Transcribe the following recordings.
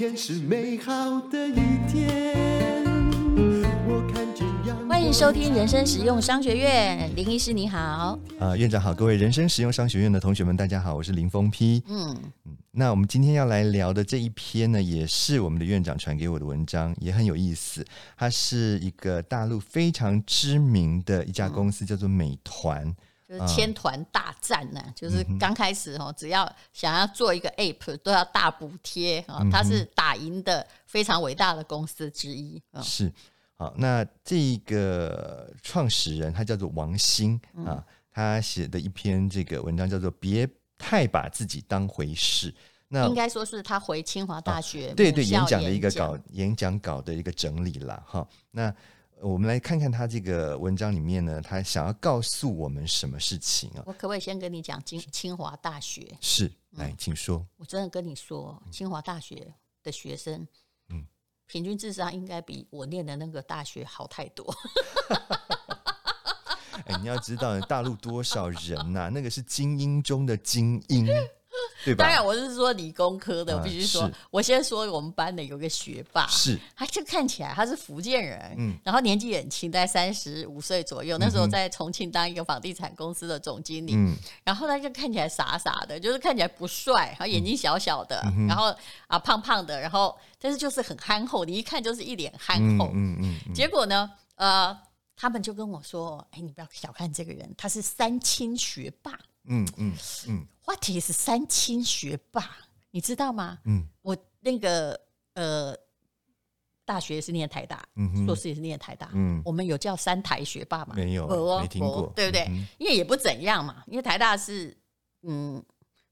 天是美好的一天。我看见阳。欢迎收听人生实用商学院，林医师你好。啊、呃，院长好，各位人生实用商学院的同学们，大家好，我是林峰批。嗯嗯，那我们今天要来聊的这一篇呢，也是我们的院长传给我的文章，也很有意思。它是一个大陆非常知名的一家公司，嗯、叫做美团。就是千团大战呢、啊，嗯、就是刚开始哦，只要想要做一个 app，都要大补贴啊。它是打赢的非常伟大的公司之一。是，好，那这个创始人他叫做王兴啊，他写的一篇这个文章叫做《别太把自己当回事》。那应该说是他回清华大学、哦、对对演讲的一个稿，演讲稿的一个整理了哈。那我们来看看他这个文章里面呢，他想要告诉我们什么事情啊？我可不可以先跟你讲清清华大学？是，来，请说。我真的跟你说，清华大学的学生，嗯，平均智商应该比我念的那个大学好太多。哎，你要知道，大陆多少人呐、啊？那个是精英中的精英。对吧？当然，我是说理工科的，我必须说，啊、我先说我们班的有个学霸，是，他就看起来他是福建人，嗯，然后年纪很轻，大概三十五岁左右，嗯、那时候在重庆当一个房地产公司的总经理，嗯，然后他就看起来傻傻的，就是看起来不帅，然后眼睛小小的，嗯、然后啊胖胖的，然后但是就是很憨厚，你一看就是一脸憨厚，嗯嗯，嗯嗯。结果呢，呃，他们就跟我说，哎，你不要小看这个人，他是三清学霸。嗯嗯嗯，What is 三清学霸？你知道吗？嗯，我那个呃，大学是念台大，嗯哼，硕士也是念台大，嗯，我们有叫三台学霸吗？没有，哦、没听过，对不对？嗯、因为也不怎样嘛，因为台大是嗯，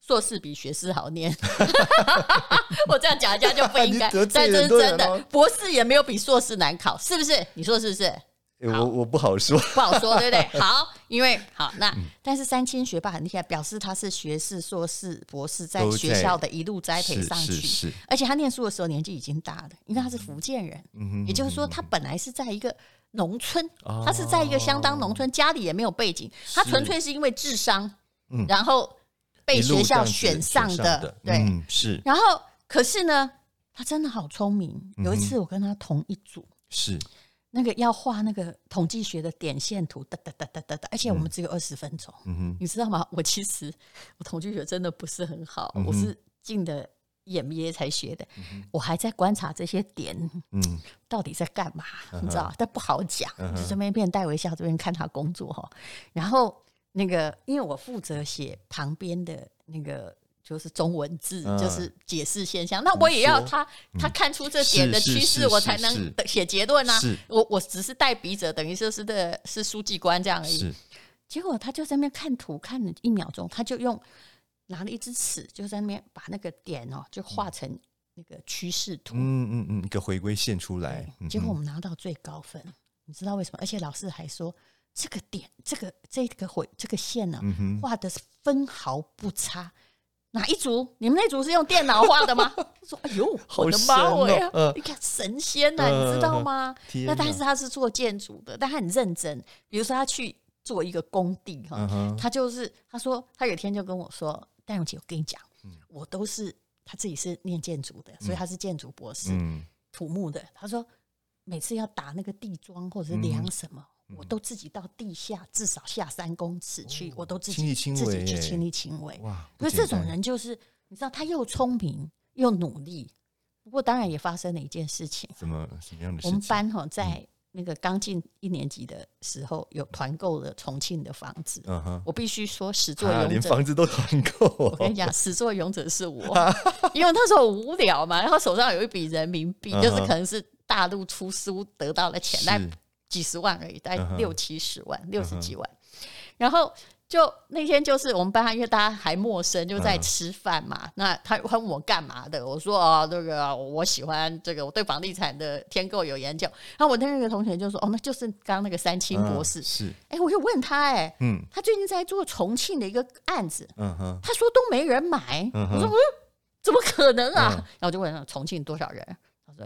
硕士比学士好念，我这样讲一下就不应该，但这是真的，博士也没有比硕士难考，是不是？你说是不是？我我不好说，不好说，对不对？好，因为好那，但是三千学霸很厉害，表示他是学士、硕士、博士，在学校的一路栽培上去。是是。而且他念书的时候年纪已经大了，因为他是福建人，嗯也就是说他本来是在一个农村，他是在一个相当农村，家里也没有背景，他纯粹是因为智商，然后被学校选上的。对，是。然后可是呢，他真的好聪明。有一次我跟他同一组，是。那个要画那个统计学的点线图，哒哒哒哒哒哒，而且我们只有二十分钟，嗯哼，你知道吗？我其实我统计学真的不是很好，嗯、我是进的 EMBA 才学的，嗯、我还在观察这些点，嗯，到底在干嘛？嗯、你知道，但不好讲，嗯、就这边一边带微笑，这边看他工作哈。然后那个，因为我负责写旁边的那个。就是中文字，就是解释现象。那我也要他，他看出这点的趋势，我才能写结论啊。我我只是代笔者，等于说是的是书记官这样而已。结果他就在那边看图，看了一秒钟，他就用拿了一支尺，就在那边把那个点哦，就画成那个趋势图。嗯嗯嗯，一个回归线出来。结果我们拿到最高分，你知道为什么？而且老师还说，这个点，这个这个回这个线呢，画的是分毫不差。哪一组？你们那组是用电脑画的吗？说：“哎呦，我的妈呀！呃、你看神仙呐、啊，呃、你知道吗？那但是他是做建筑的，但他很认真。比如说他去做一个工地哈，他就是他说他有一天就跟我说：‘戴永杰，我跟你讲，嗯、我都是他自己是念建筑的，所以他是建筑博士，嗯、土木的。’他说每次要打那个地桩或者是量什么。嗯”我都自己到地下至少下三公尺去，我都自己自己去亲力亲为。哇！因为这种人就是你知道，他又聪明又努力。不过当然也发生了一件事情。什么什么样的事情？我们班哈在那个刚进一年级的时候，有团购了重庆的房子。嗯哼。我必须说，始作俑者连房子都团购。我跟你讲，始作俑者是我，因为那时候无聊嘛，然后手上有一笔人民币，就是可能是大陆出书得到的钱来。几十万而已，大概六七十万，六十几万。然后就那天就是我们班上，因为大家还陌生，就在吃饭嘛。那他问我干嘛的，我说哦，这个我喜欢这个，我对房地产的天购有研究。然后我的那个同学就说，哦，那就是刚刚那个三清博士。是，哎，我就问他，哎，嗯，他最近在做重庆的一个案子，嗯哼，他说都没人买。我说，嗯，怎么可能啊？然后我就问他，重庆多少人？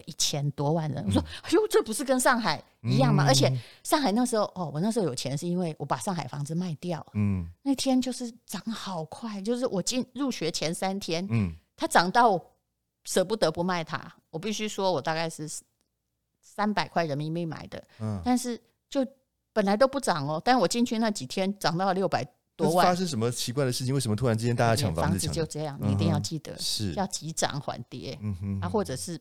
一千多万人，我说：“哎呦，这不是跟上海一样吗？嗯、而且上海那时候，哦，我那时候有钱是因为我把上海房子卖掉。嗯，那天就是涨好快，就是我进入学前三天，嗯，它涨到舍不得不卖它。我必须说，我大概是三百块人民币买的，嗯，但是就本来都不涨哦，但我进去那几天涨到了六百多万。发生什么奇怪的事情？为什么突然之间大家抢房子？房子就这样，你一定要记得，是要急涨缓跌，嗯哼，啊，或者是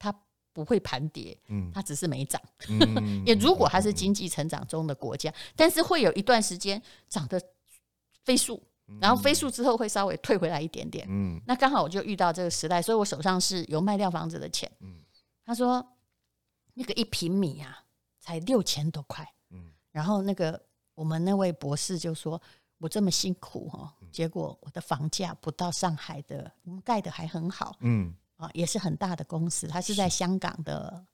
它不会盘跌，嗯，它只是没涨。也如果它是经济成长中的国家，但是会有一段时间涨得飞速。然后飞速之后会稍微退回来一点点，嗯，那刚好我就遇到这个时代，所以我手上是有卖掉房子的钱，嗯，他说那个一平米啊才六千多块，嗯，然后那个我们那位博士就说，我这么辛苦哦，结果我的房价不到上海的，我们盖的还很好，嗯，啊，也是很大的公司，他是在香港的，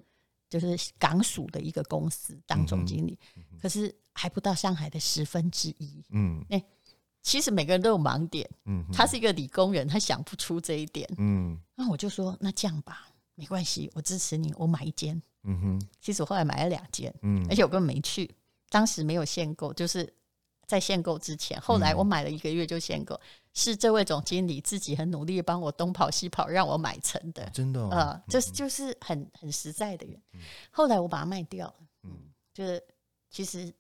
就是港属的一个公司当总经理，可是还不到上海的十分之一，嗯，哎。其实每个人都有盲点，嗯，他是一个理工人，他想不出这一点，嗯，那我就说，那这样吧，没关系，我支持你，我买一间，嗯哼，其实我后来买了两间，嗯，而且我根本没去，当时没有限购，就是在限购之前，后来我买了一个月就限购，是这位总经理自己很努力帮我东跑西跑让我买成的，真的，呃，就是就是很很实在的人，后来我把它卖掉了，嗯，就是其实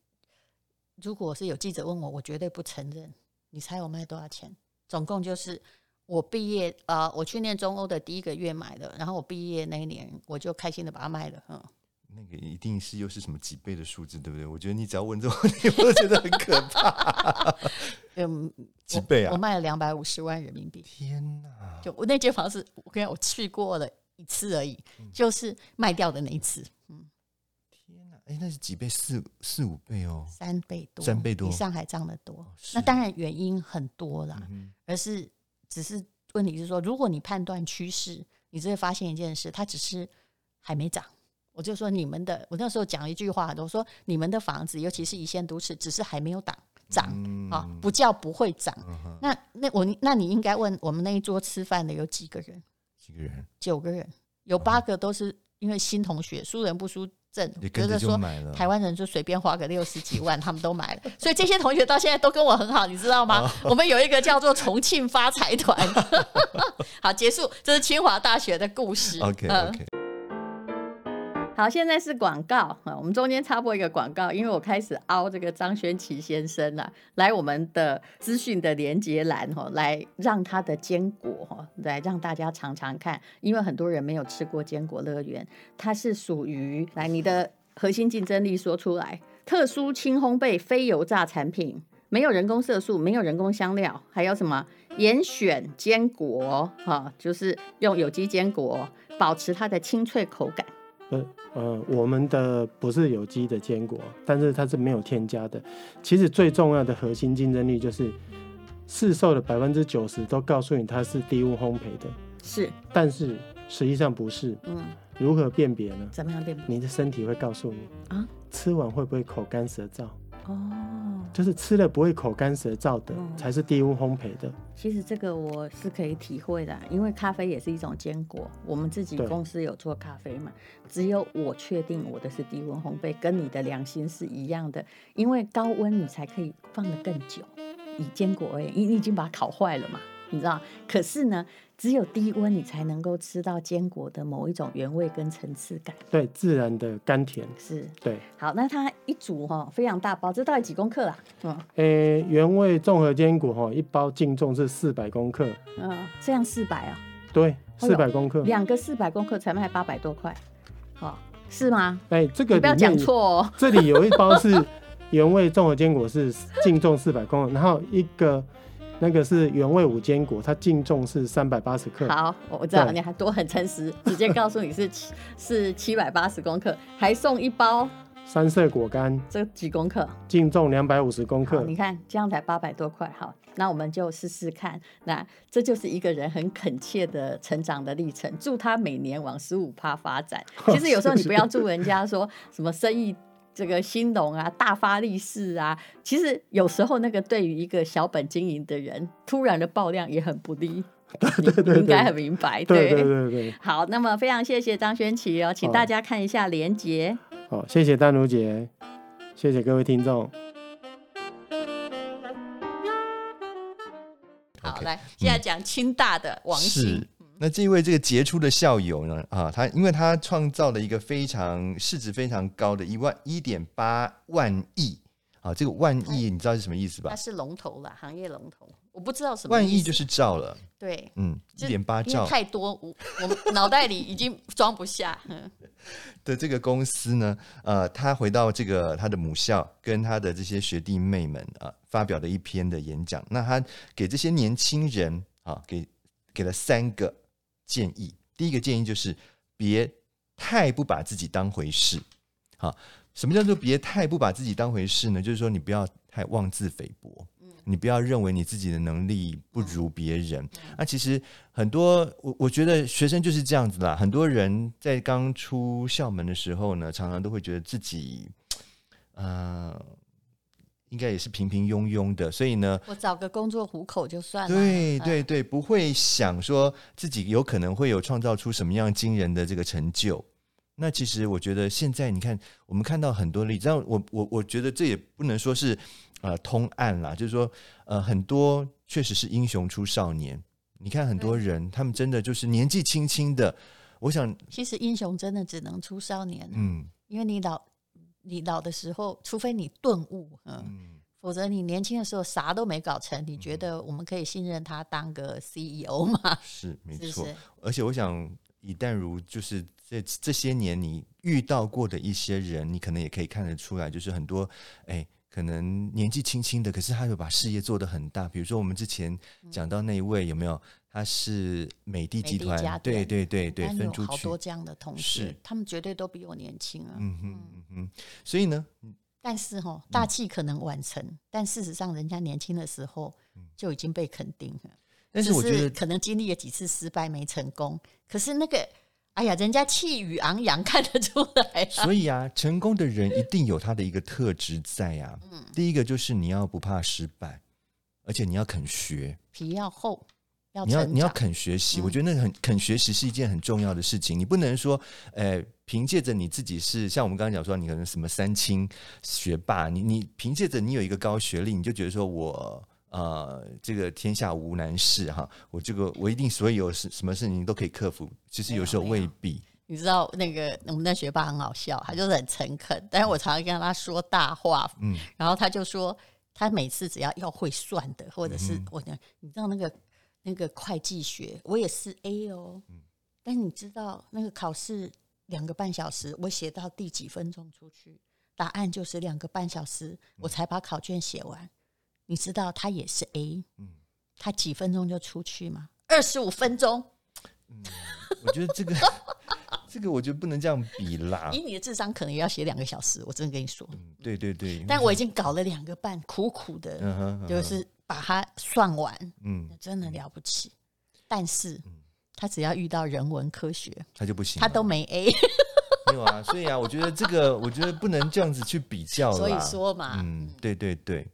如果是有记者问我，我绝对不承认。你猜我卖多少钱？总共就是我毕业啊、呃，我去念中欧的第一个月买的，然后我毕业那一年我就开心的把它卖了。嗯，那个一定是又是什么几倍的数字，对不对？我觉得你只要问这种问题，我都觉得很可怕。嗯，几倍啊？我，我卖了两百五十万人民币。天哪！就我那间房子，我跟你讲，我去过了一次而已，嗯、就是卖掉的那一次。嗯。哎，那是几倍？四四五倍哦，三倍多，三倍多，比上海涨得多。哦、那当然原因很多啦，嗯、而是只是问题是说，如果你判断趋势，你就会发现一件事，它只是还没涨。我就说你们的，我那时候讲了一句话，我说你们的房子，尤其是一线都市，只是还没有涨涨啊、不叫不会涨。嗯、那那我那你应该问我们那一桌吃饭的有几个人？几个人？九个人，有八个都是因为新同学，输人不输。觉得说台湾人就随便花个六十几万，他们都买了，所以这些同学到现在都跟我很好，你知道吗？我们有一个叫做重庆发财团。好，结束，这是清华大学的故事。OK OK。好，现在是广告啊，我们中间插播一个广告，因为我开始凹这个张轩琪先生啊，来我们的资讯的连接栏哈，来让他的坚果哈，来让大家尝尝看，因为很多人没有吃过坚果乐园，它是属于来你的核心竞争力说出来，特殊轻烘焙非油炸产品，没有人工色素，没有人工香料，还有什么严选坚果哈，就是用有机坚果保持它的清脆口感。呃呃，我们的不是有机的坚果，但是它是没有添加的。其实最重要的核心竞争力就是市售的百分之九十都告诉你它是低温烘焙的，是，但是实际上不是。嗯，如何辨别呢？怎么样辨别？你的身体会告诉你啊，吃完会不会口干舌燥？哦，就是吃了不会口干舌燥的，哦、才是低温烘焙的。其实这个我是可以体会的，因为咖啡也是一种坚果。我们自己公司有做咖啡嘛，只有我确定我的是低温烘焙，跟你的良心是一样的。因为高温你才可以放得更久，以坚果而言，你你已经把它烤坏了嘛，你知道？可是呢？只有低温，你才能够吃到坚果的某一种原味跟层次感。对，自然的甘甜是。对，好，那它一组哈，非常大包，这到底几公克啊？嗯，诶、欸，原味综合坚果哈，一包净重是四百公克。嗯，这样四百啊？对，四百公克，两个四百公克才卖八百多块，哦，是吗？哎、欸，这个你不要讲错哦。这里有一包是 原味综合坚果，是净重四百公克，然后一个。那个是原味五坚果，它净重是三百八十克。好，我知道对你还多很诚实，直接告诉你是七是七百八十公克，还送一包三色果干，这几公克？净重两百五十公克。你看这样才八百多块，好，那我们就试试看。那这就是一个人很恳切的成长的历程，祝他每年往十五趴发展。其实有时候你不要祝人家说什么生意。这个兴隆啊，大发利市啊，其实有时候那个对于一个小本经营的人，突然的爆量也很不利。对对对，对，你应该很明白。对对对对，对。好，那么非常谢谢张轩琪哦，请大家看一下连结。好，谢谢丹如姐，谢谢各位听众。好，来，现在讲清大的王姓。那这一位这个杰出的校友呢？啊，他因为他创造了一个非常市值非常高的一万一点八万亿啊，这个万亿你知道是什么意思吧？它是龙头啦，行业龙头。我不知道什么万亿就是兆了。对，嗯，一点八兆太多，我我脑袋里已经装不下。的这个公司呢，呃，他回到这个他的母校，跟他的这些学弟妹们啊，发表了一篇的演讲。那他给这些年轻人啊，给给了三个。建议第一个建议就是别太不把自己当回事。好，什么叫做别太不把自己当回事呢？就是说你不要太妄自菲薄，你不要认为你自己的能力不如别人。那其实很多我我觉得学生就是这样子啦。很多人在刚出校门的时候呢，常常都会觉得自己，呃。应该也是平平庸庸的，所以呢，我找个工作糊口就算了。对对对，不会想说自己有可能会有创造出什么样惊人的这个成就。那其实我觉得现在你看，我们看到很多例子，我我我觉得这也不能说是呃通案啦，就是说呃很多确实是英雄出少年。你看很多人，他们真的就是年纪轻轻的，我想其实英雄真的只能出少年，嗯，因为你老。你老的时候，除非你顿悟，嗯，嗯，否则你年轻的时候啥都没搞成，你觉得我们可以信任他当个 CEO 吗？是，没错。而且我想，以淡如就是这这些年你遇到过的一些人，你可能也可以看得出来，就是很多哎，可能年纪轻轻的，可是他有把事业做得很大。比如说我们之前讲到那一位，有没有？他是美的集团，对对对对，分出去好多这样的同事，他们绝对都比我年轻啊。嗯哼嗯哼，所以呢，但是哈，大器可能晚成，但事实上，人家年轻的时候就已经被肯定了。但是我觉得可能经历了几次失败没成功，可是那个，哎呀，人家气宇昂扬，看得出来。所以啊，成功的人一定有他的一个特质在呀。嗯，第一个就是你要不怕失败，而且你要肯学，皮要厚。你要你要肯学习，我觉得那很肯学习是一件很重要的事情。你不能说，呃，凭借着你自己是像我们刚刚讲说，你可能什么三清学霸，你你凭借着你有一个高学历，你就觉得说我呃这个天下无难事哈，我这个我一定所有什什么事情都可以克服。其实有时候未必。你知道那个我们的学霸很好笑，他就是很诚恳，但是我常常跟他说大话，嗯，然后他就说他每次只要要会算的，或者是、嗯、我讲，你知道那个。那个会计学我也是 A 哦，但你知道那个考试两个半小时，我写到第几分钟出去，答案就是两个半小时，我才把考卷写完。你知道他也是 A，他几分钟就出去吗？二十五分钟。嗯，我觉得这个 这个我觉得不能这样比啦。以你的智商，可能也要写两个小时。我真的跟你说，对对对。但我已经搞了两个半，苦苦的，就是。把它算完，嗯，真的了不起。但是，他只要遇到人文科学，他就不行，他都没 A。没有啊，所以啊，我觉得这个，我觉得不能这样子去比较。所以说嘛，嗯，对对对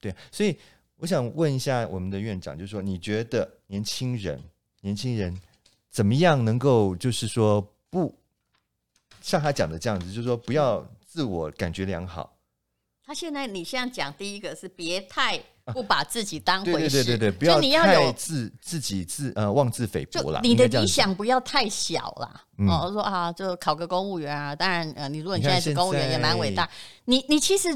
对，所以我想问一下我们的院长，就是说，你觉得年轻人，年轻人怎么样能够，就是说，不像他讲的这样子，就是说，不要自我感觉良好。他现在，你现在讲第一个是别太。不把自己当回事，对对对对，不要太自自己自呃妄自菲薄了。你的理想不要太小了。哦，说啊，就考个公务员啊。当然，呃，你如果你现在是公务员，也蛮伟大。你你其实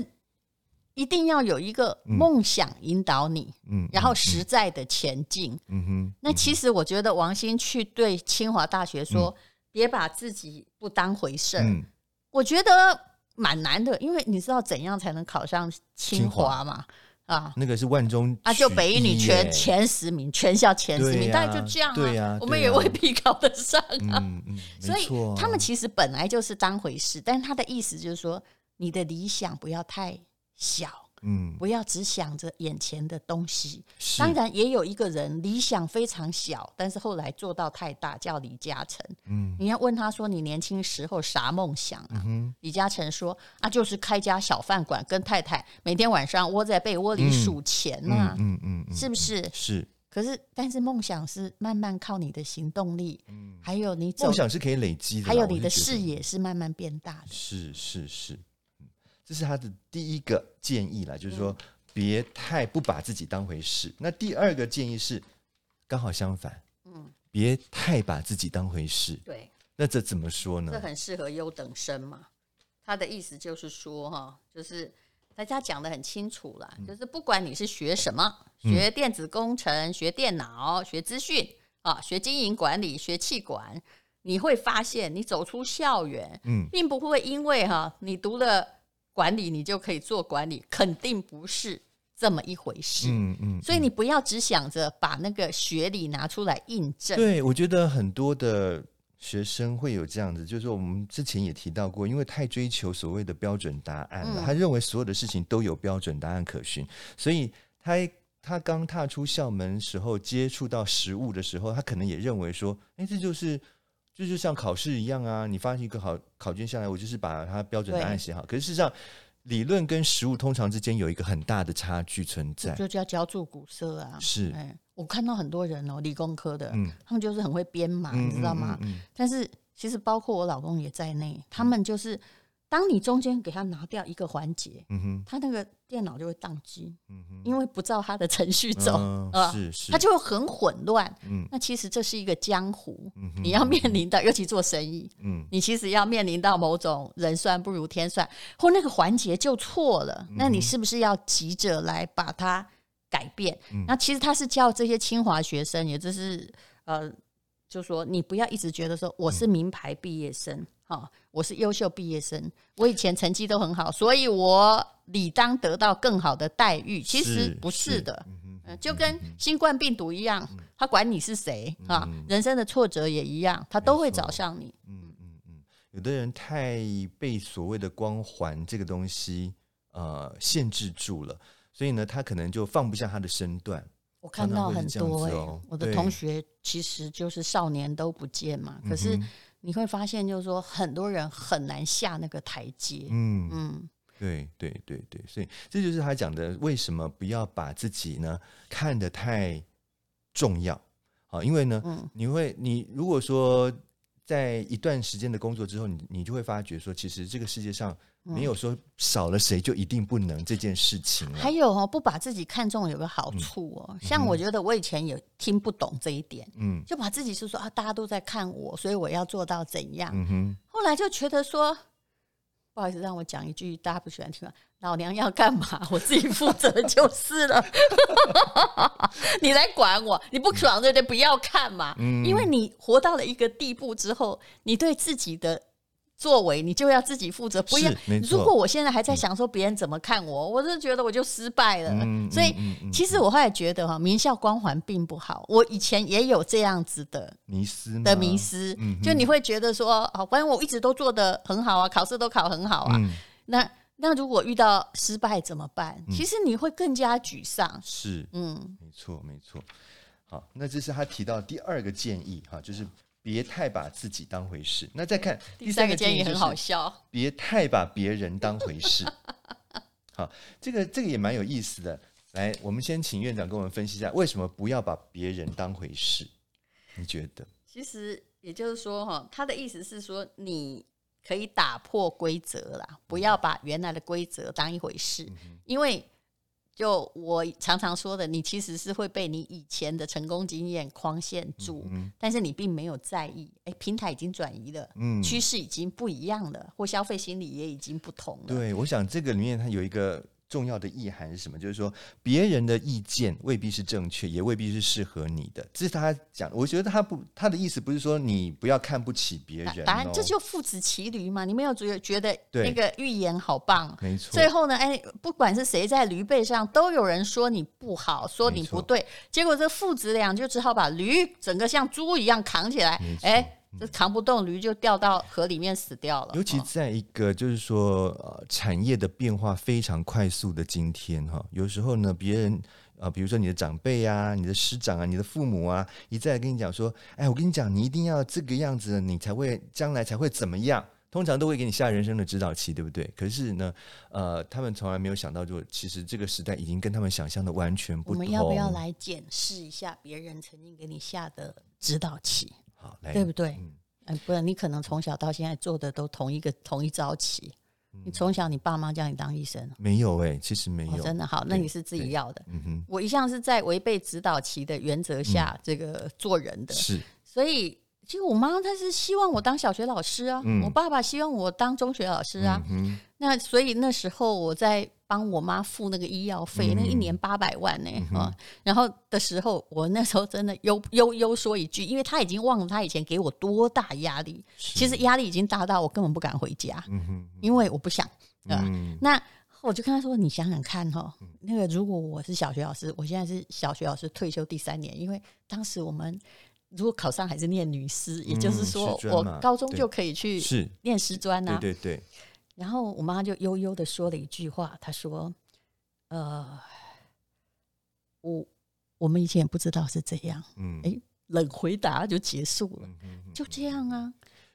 一定要有一个梦想引导你，嗯，然后实在的前进。嗯哼。那其实我觉得王兴去对清华大学说，别把自己不当回事。嗯，我觉得蛮难的，因为你知道怎样才能考上清华嘛？啊，那个是万中啊，就北一女全前十名，全校前十名，大概就这样啊。我们也未必考得上啊。嗯嗯，所以他们其实本来就是当回事，但是他的意思就是说，你的理想不要太小。嗯，不要只想着眼前的东西。当然，也有一个人理想非常小，但是后来做到太大，叫李嘉诚。嗯，你要问他说：“你年轻时候啥梦想啊？”嗯、李嘉诚说：“啊，就是开家小饭馆，跟太太每天晚上窝在被窝里数钱呐、啊。嗯”嗯嗯，嗯是不是？是。可是，但是梦想是慢慢靠你的行动力，嗯，还有你走，梦想是可以累积的，还有你的视野是慢慢变大的。是是是。这是他的第一个建议啦，就是说别太不把自己当回事。那第二个建议是刚好相反，嗯，别太把自己当回事。对，那这怎么说呢？这很适合优等生嘛。他的意思就是说，哈，就是大家讲的很清楚了，嗯、就是不管你是学什么，学电子工程、嗯、学电脑、学资讯啊，学经营管理、学气管，你会发现，你走出校园，嗯，并不会因为哈你读了管理，你就可以做管理，肯定不是。这么一回事，嗯嗯，嗯，所以你不要只想着把那个学历拿出来印证。对，我觉得很多的学生会有这样子，就是我们之前也提到过，因为太追求所谓的标准答案了，嗯、他认为所有的事情都有标准答案可循，所以他他刚踏出校门时候接触到实物的时候，他可能也认为说，哎，这就是这就像考试一样啊，你发一个考考卷下来，我就是把它标准答案写好。可是事实上。理论跟实物通常之间有一个很大的差距存在，就叫浇筑古色啊。是，哎，我看到很多人哦，理工科的，嗯，他们就是很会编码，嗯、你知道吗？但是其实包括我老公也在内，他们就是。当你中间给他拿掉一个环节，嗯哼，他那个电脑就会宕机，嗯哼，因为不照他的程序走，啊，是是，他就会很混乱，嗯，那其实这是一个江湖，嗯哼，你要面临到，尤其做生意，嗯，你其实要面临到某种人算不如天算，或那个环节就错了，那你是不是要急着来把它改变？那其实他是教这些清华学生，也就是呃，就说你不要一直觉得说我是名牌毕业生。好，我是优秀毕业生，我以前成绩都很好，所以我理当得到更好的待遇。其实不是的，是嗯嗯、就跟新冠病毒一样，他管你是谁啊，人生的挫折也一样，他都会找上你。嗯嗯嗯，有的人太被所谓的光环这个东西呃限制住了，所以呢，他可能就放不下他的身段。我看到很多哎、欸，我的同学其实就是少年都不见嘛，可是。你会发现，就是说，很多人很难下那个台阶。嗯嗯，对对对对，所以这就是他讲的，为什么不要把自己呢看得太重要？啊，因为呢，嗯、你会，你如果说在一段时间的工作之后，你你就会发觉说，其实这个世界上。没有说少了谁就一定不能这件事情。还有哦，不把自己看重有个好处哦。嗯、像我觉得我以前也听不懂这一点，嗯，就把自己是说啊，大家都在看我，所以我要做到怎样。嗯哼。后来就觉得说，不好意思，让我讲一句大家不喜欢听了，老娘要干嘛，我自己负责就是了。你来管我，你不爽对不对？不要看嘛。嗯。因为你活到了一个地步之后，你对自己的。作为你就要自己负责，不要。如果我现在还在想说别人怎么看我，我就觉得我就失败了。所以其实我后来觉得哈，名校光环并不好。我以前也有这样子的迷失的迷失，就你会觉得说，哦，反正我一直都做得很好啊，考试都考很好啊。那那如果遇到失败怎么办？其实你会更加沮丧。是，嗯，没错，没错。好，那这是他提到第二个建议哈，就是。别太把自己当回事。那再看第三个建议，很好笑。别太把别人当回事。好，这个这个也蛮有意思的。来，我们先请院长跟我们分析一下，为什么不要把别人当回事？你觉得？其实也就是说，哈，他的意思是说，你可以打破规则啦，不要把原来的规则当一回事，嗯、因为。就我常常说的，你其实是会被你以前的成功经验框限住，嗯、但是你并没有在意。哎，平台已经转移了，嗯，趋势已经不一样了，或消费心理也已经不同了。对，我想这个里面它有一个。重要的意涵是什么？就是说，别人的意见未必是正确，也未必是适合你的。这是他讲，我觉得他不，他的意思不是说你不要看不起别人。答案，这就父子骑驴嘛。你没有觉得觉得那个预言好棒？没错。最后呢，哎，不管是谁在驴背上，都有人说你不好，说你不对。结果这父子俩就只好把驴整个像猪一样扛起来。哎。这扛不动，驴就掉到河里面死掉了。尤其在一个就是说，呃，产业的变化非常快速的今天，哈，有时候呢，别人啊，比如说你的长辈啊、你的师长啊、你的父母啊，一再跟你讲说，哎，我跟你讲，你一定要这个样子，你才会将来才会怎么样。通常都会给你下人生的指导期，对不对？可是呢，呃，他们从来没有想到，就其实这个时代已经跟他们想象的完全不同。我们要不要来检视一下别人曾经给你下的指导棋？好，来，对不对？嗯，哎，不然你可能从小到现在做的都同一个同一招棋。嗯、你从小你爸妈叫你当医生？没有哎、欸，其实没有。哦、真的好，那你是自己要的。嗯哼，我一向是在违背指导棋的原则下，这个做人的。是。所以其实我妈她是希望我当小学老师啊，嗯、我爸爸希望我当中学老师啊。嗯、那所以那时候我在帮我妈付那个医药费，嗯、那一年八百万呢、啊。然后的时候，我那时候真的悠悠悠说一句，因为他已经忘了他以前给我多大压力，其实压力已经大到我根本不敢回家，嗯、因为我不想。啊、嗯，那我就跟他说：“你想想看哈，那个如果我是小学老师，我现在是小学老师退休第三年，因为当时我们。”如果考上还是念女师，嗯、也就是说我高中就可以去念师专啊。对对对。然后我妈就悠悠的说了一句话，她说：“呃，我我们以前也不知道是这样。”嗯，哎，冷回答就结束了，就这样啊。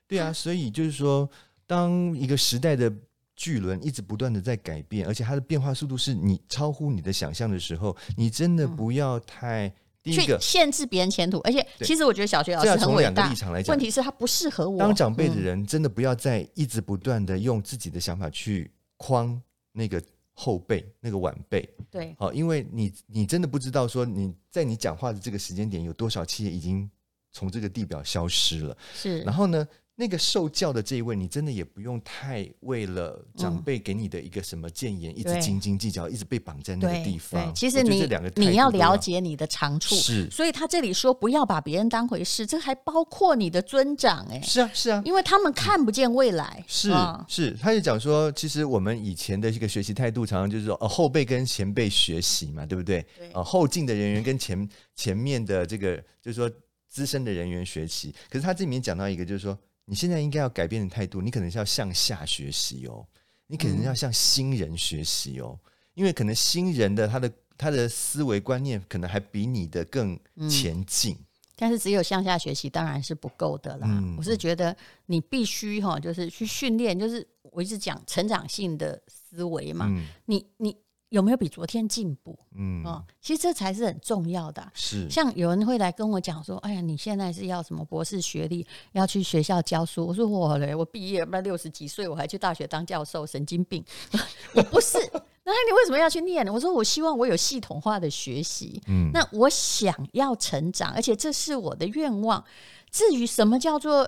对啊，所以就是说，当一个时代的巨轮一直不断的在改变，而且它的变化速度是你超乎你的想象的时候，你真的不要太。去限制别人前途，而且其实我觉得小学老师很伟大。问题是他不适合我。当长辈的人真的不要再一直不断的用自己的想法去框那个后辈、那个晚辈。对，好，因为你你真的不知道说你在你讲话的这个时间点有多少企业已经从这个地表消失了。是，然后呢？那个受教的这一位，你真的也不用太为了长辈给你的一个什么谏言，嗯、一直斤斤计较，一直被绑在那个地方。其实你你要了解你的长处，是。所以他这里说不要把别人当回事，这还包括你的尊长哎。是啊，是啊，因为他们看不见未来。是是，他就讲说，其实我们以前的这个学习态度，常常就是说，呃，后辈跟前辈学习嘛，对不对？对。呃，后进的人员跟前前面的这个，就是说资深的人员学习。可是他这里面讲到一个，就是说。你现在应该要改变的态度，你可能是要向下学习哦，你可能要向新人学习哦，嗯、因为可能新人的他的他的思维观念可能还比你的更前进、嗯。但是只有向下学习当然是不够的啦。嗯、我是觉得你必须哈，就是去训练，就是我一直讲成长性的思维嘛。嗯、你你。有没有比昨天进步？嗯，哦，其实这才是很重要的啊。是，像有人会来跟我讲说：“哎呀，你现在是要什么博士学历，要去学校教书？”我说：“我嘞，我毕业不六十几岁，我还去大学当教授，神经病！我不是。那你为什么要去念呢？我说：我希望我有系统化的学习。嗯，那我想要成长，而且这是我的愿望。至于什么叫做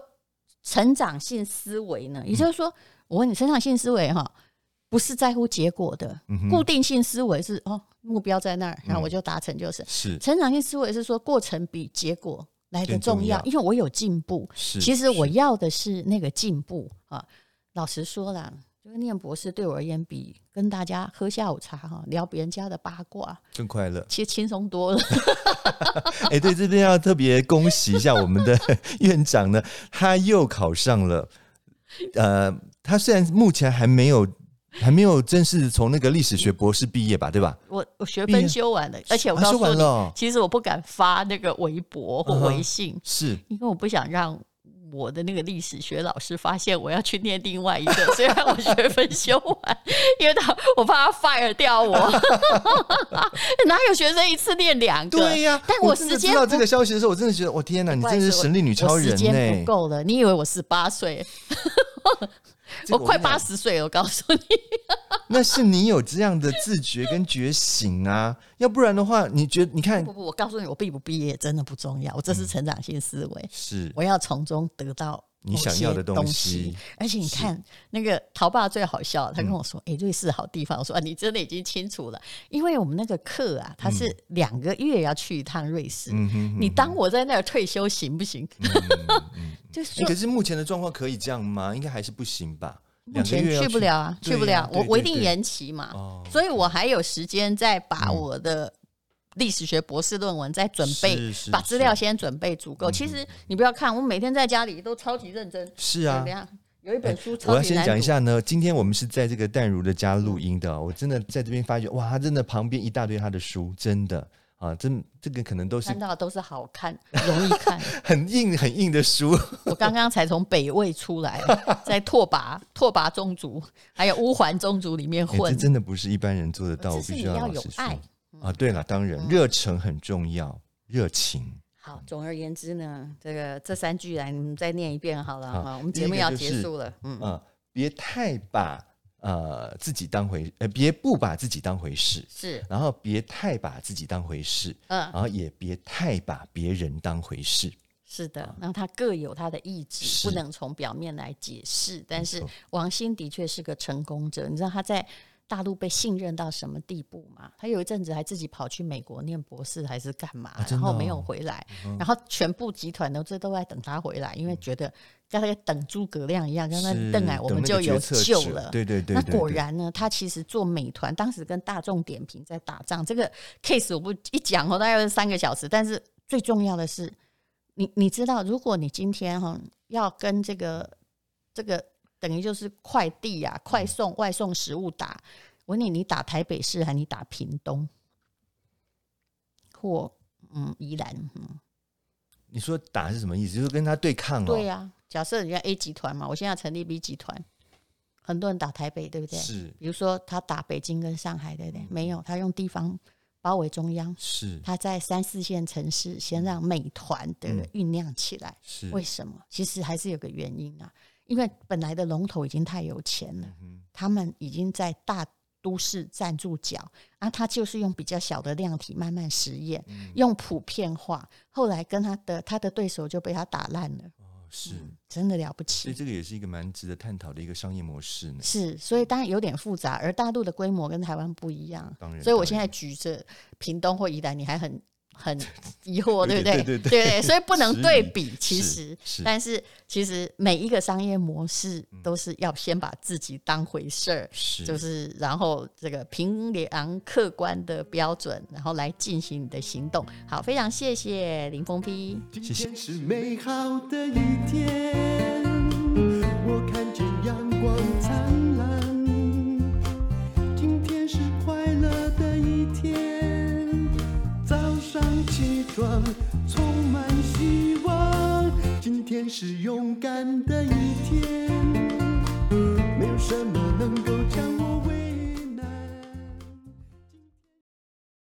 成长性思维呢？也就是说，我问你，成长性思维哈？”不是在乎结果的，固定性思维是哦，目标在那儿，然后我就达成就是。是成长性思维是说过程比结果来的重要，因为我有进步。是，其实我要的是那个进步啊。老实说啦，就是念博士对我而言，比跟大家喝下午茶哈，聊别人家的八卦更快乐，其实轻松多了。哎，对，这边要特别恭喜一下我们的 院长呢，他又考上了。呃，他虽然目前还没有。还没有正式从那个历史学博士毕业吧，对吧？我我学分修完了，而且我告诉你，其实我不敢发那个微博或微信，是因为我不想让我的那个历史学老师发现我要去念另外一个。虽然我学分修完，因为他我怕他 fire 掉我。哪有学生一次念两个？对呀，但我时间知道这个消息的时候，我真的觉得，我天哪，你真是神力女超人呢！时间不够了，你以为我十八岁？我快八十岁了，我告诉你，那是你有这样的自觉跟觉醒啊，要不然的话，你觉得你看，不不，我告诉你，我毕不毕业真的不重要，我这是成长性思维，是我要从中得到你想要的东西。而且你看那个陶爸最好笑，他跟我说：“哎，瑞士好地方。”我说：“你真的已经清楚了，因为我们那个课啊，他是两个月要去一趟瑞士，你当我在那儿退休行不行？” 就是，可是目前的状况可以这样吗？应该还是不行吧。目前去不了啊，去不了。我我一定延期嘛，所以我还有时间再把我的历史学博士论文在准备，把资料先准备足够。其实你不要看，我每天在家里都超级认真。是啊，怎样有一本书，我要先讲一下呢。今天我们是在这个淡如的家录音的，我真的在这边发觉，哇，他真的旁边一大堆他的书，真的。啊，真这个可能都是看到都是好看、容易看、很硬很硬的书。我刚刚才从北魏出来，在拓跋拓跋宗族还有乌桓宗族里面混，欸，这真的不是一般人做得到。我必须要有爱啊！对了，当然热忱很重要，热情。好，总而言之呢，这个这三句来，你们再念一遍好了。好，我们节目要结束了。嗯啊，别太把。呃，自己当回呃，别不把自己当回事，是，然后别太把自己当回事，嗯，然后也别太把别人当回事，是的，那他各有他的意志，不能从表面来解释。但是王兴的确是个成功者，你知道他在大陆被信任到什么地步嘛？他有一阵子还自己跑去美国念博士还是干嘛，然后没有回来，然后全部集团都这都在等他回来，因为觉得跟他等诸葛亮一样，跟他邓来我们就有救了。对对对。那果然呢，他其实做美团，当时跟大众点评在打仗，这个 case 我不一讲哦，大概是三个小时。但是最重要的是，你你知道，如果你今天哈要跟这个这个。等于就是快递啊，快送外送食物打。我问你，你打台北市还是你打屏东或嗯宜兰？嗯，你说打是什么意思？就是跟他对抗哦。对呀、啊，假设人家 A 集团嘛，我现在要成立 B 集团，很多人打台北，对不对？是。比如说他打北京跟上海，对不对？嗯、没有，他用地方包围中央。是。他在三四线城市先让美团的酝酿起来。是。为什么？其实还是有个原因啊。因为本来的龙头已经太有钱了，他们已经在大都市站住脚啊，他就是用比较小的量体慢慢实验，用普遍化，后来跟他的他的对手就被他打烂了。哦，是，真的了不起。所以这个也是一个蛮值得探讨的一个商业模式呢。是，所以当然有点复杂，而大陆的规模跟台湾不一样。当然，所以我现在举着屏东或宜兰，你还很。很疑惑，对不对？对对对，对对，所以不能对比。其实，但是其实每一个商业模式都是要先把自己当回事儿，就是然后这个平量客观的标准，然后来进行你的行动。好，非常谢谢林峰 P，今天是美好的一天，天是勇敢的一天，没有什么能够将。